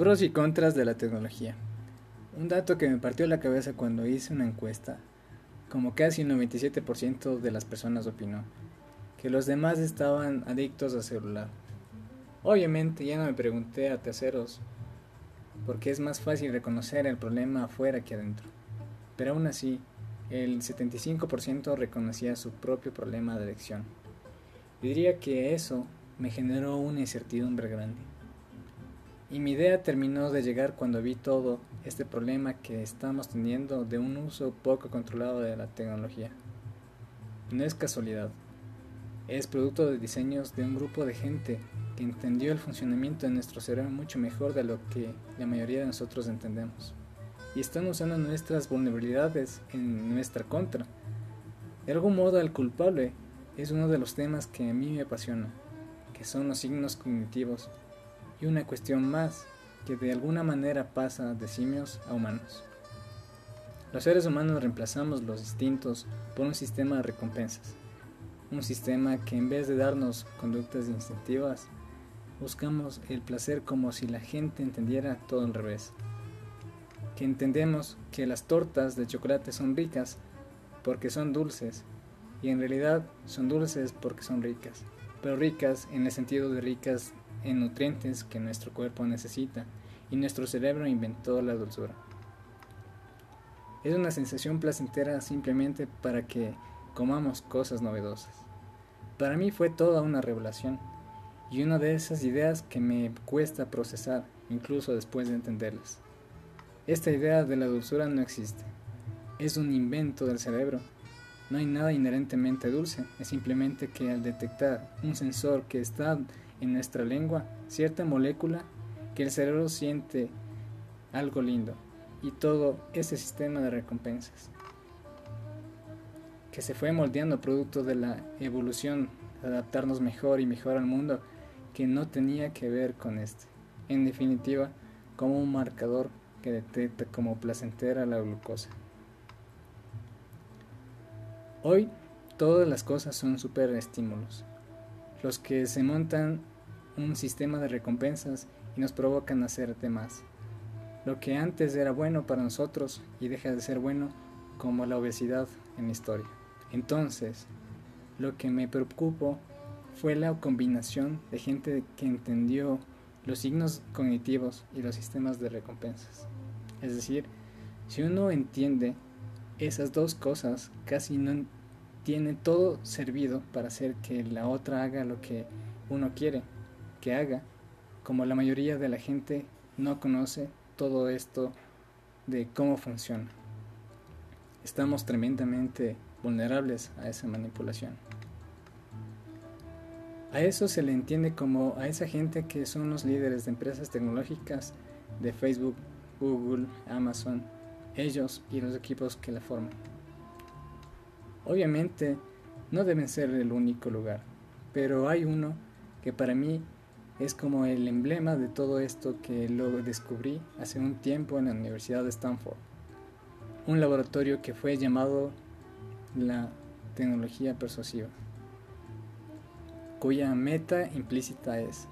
Pros y contras de la tecnología. Un dato que me partió la cabeza cuando hice una encuesta, como casi un 97% de las personas opinó, que los demás estaban adictos al celular. Obviamente ya no me pregunté a terceros, porque es más fácil reconocer el problema afuera que adentro. Pero aún así, el 75% reconocía su propio problema de adicción. Diría que eso me generó una incertidumbre grande. Y mi idea terminó de llegar cuando vi todo este problema que estamos teniendo de un uso poco controlado de la tecnología. No es casualidad, es producto de diseños de un grupo de gente que entendió el funcionamiento de nuestro cerebro mucho mejor de lo que la mayoría de nosotros entendemos. Y están usando nuestras vulnerabilidades en nuestra contra. De algún modo el culpable es uno de los temas que a mí me apasiona, que son los signos cognitivos y una cuestión más que de alguna manera pasa de simios a humanos. Los seres humanos reemplazamos los instintos por un sistema de recompensas, un sistema que en vez de darnos conductas instintivas, buscamos el placer como si la gente entendiera todo al revés. Que entendemos que las tortas de chocolate son ricas porque son dulces y en realidad son dulces porque son ricas, pero ricas en el sentido de ricas en nutrientes que nuestro cuerpo necesita y nuestro cerebro inventó la dulzura. Es una sensación placentera simplemente para que comamos cosas novedosas. Para mí fue toda una revelación y una de esas ideas que me cuesta procesar incluso después de entenderlas. Esta idea de la dulzura no existe. Es un invento del cerebro. No hay nada inherentemente dulce, es simplemente que al detectar un sensor que está en nuestra lengua cierta molécula que el cerebro siente algo lindo y todo ese sistema de recompensas que se fue moldeando producto de la evolución adaptarnos mejor y mejor al mundo que no tenía que ver con este. En definitiva, como un marcador que detecta como placentera la glucosa. Hoy todas las cosas son super estímulos, los que se montan un sistema de recompensas y nos provocan hacerte más. Lo que antes era bueno para nosotros y deja de ser bueno como la obesidad en historia. Entonces, lo que me preocupó fue la combinación de gente que entendió los signos cognitivos y los sistemas de recompensas. Es decir, si uno entiende esas dos cosas, casi no tiene todo servido para hacer que la otra haga lo que uno quiere que haga, como la mayoría de la gente no conoce todo esto de cómo funciona. Estamos tremendamente vulnerables a esa manipulación. A eso se le entiende como a esa gente que son los líderes de empresas tecnológicas de Facebook, Google, Amazon, ellos y los equipos que la forman. Obviamente no deben ser el único lugar, pero hay uno que para mí es como el emblema de todo esto que lo descubrí hace un tiempo en la Universidad de Stanford, un laboratorio que fue llamado la tecnología persuasiva, cuya meta implícita es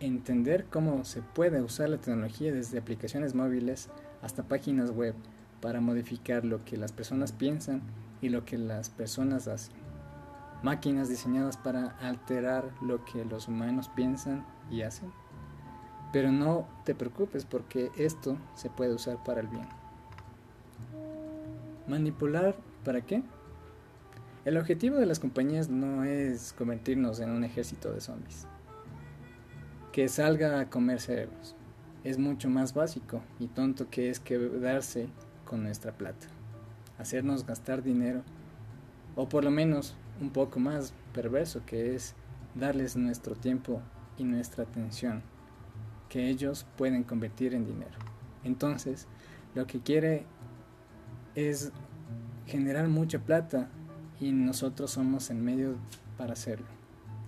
entender cómo se puede usar la tecnología desde aplicaciones móviles hasta páginas web para modificar lo que las personas piensan y lo que las personas hacen máquinas diseñadas para alterar lo que los humanos piensan y hacen. Pero no te preocupes porque esto se puede usar para el bien. ¿Manipular para qué? El objetivo de las compañías no es convertirnos en un ejército de zombies. Que salga a comer cerebros. Es mucho más básico y tonto que es quedarse con nuestra plata. Hacernos gastar dinero. O por lo menos un poco más perverso, que es darles nuestro tiempo y nuestra atención, que ellos pueden convertir en dinero. Entonces, lo que quiere es generar mucha plata y nosotros somos el medio para hacerlo.